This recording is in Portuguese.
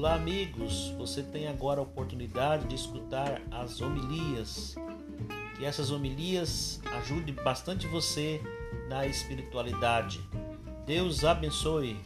Olá, amigos. Você tem agora a oportunidade de escutar as homilias. Que essas homilias ajudem bastante você na espiritualidade. Deus abençoe.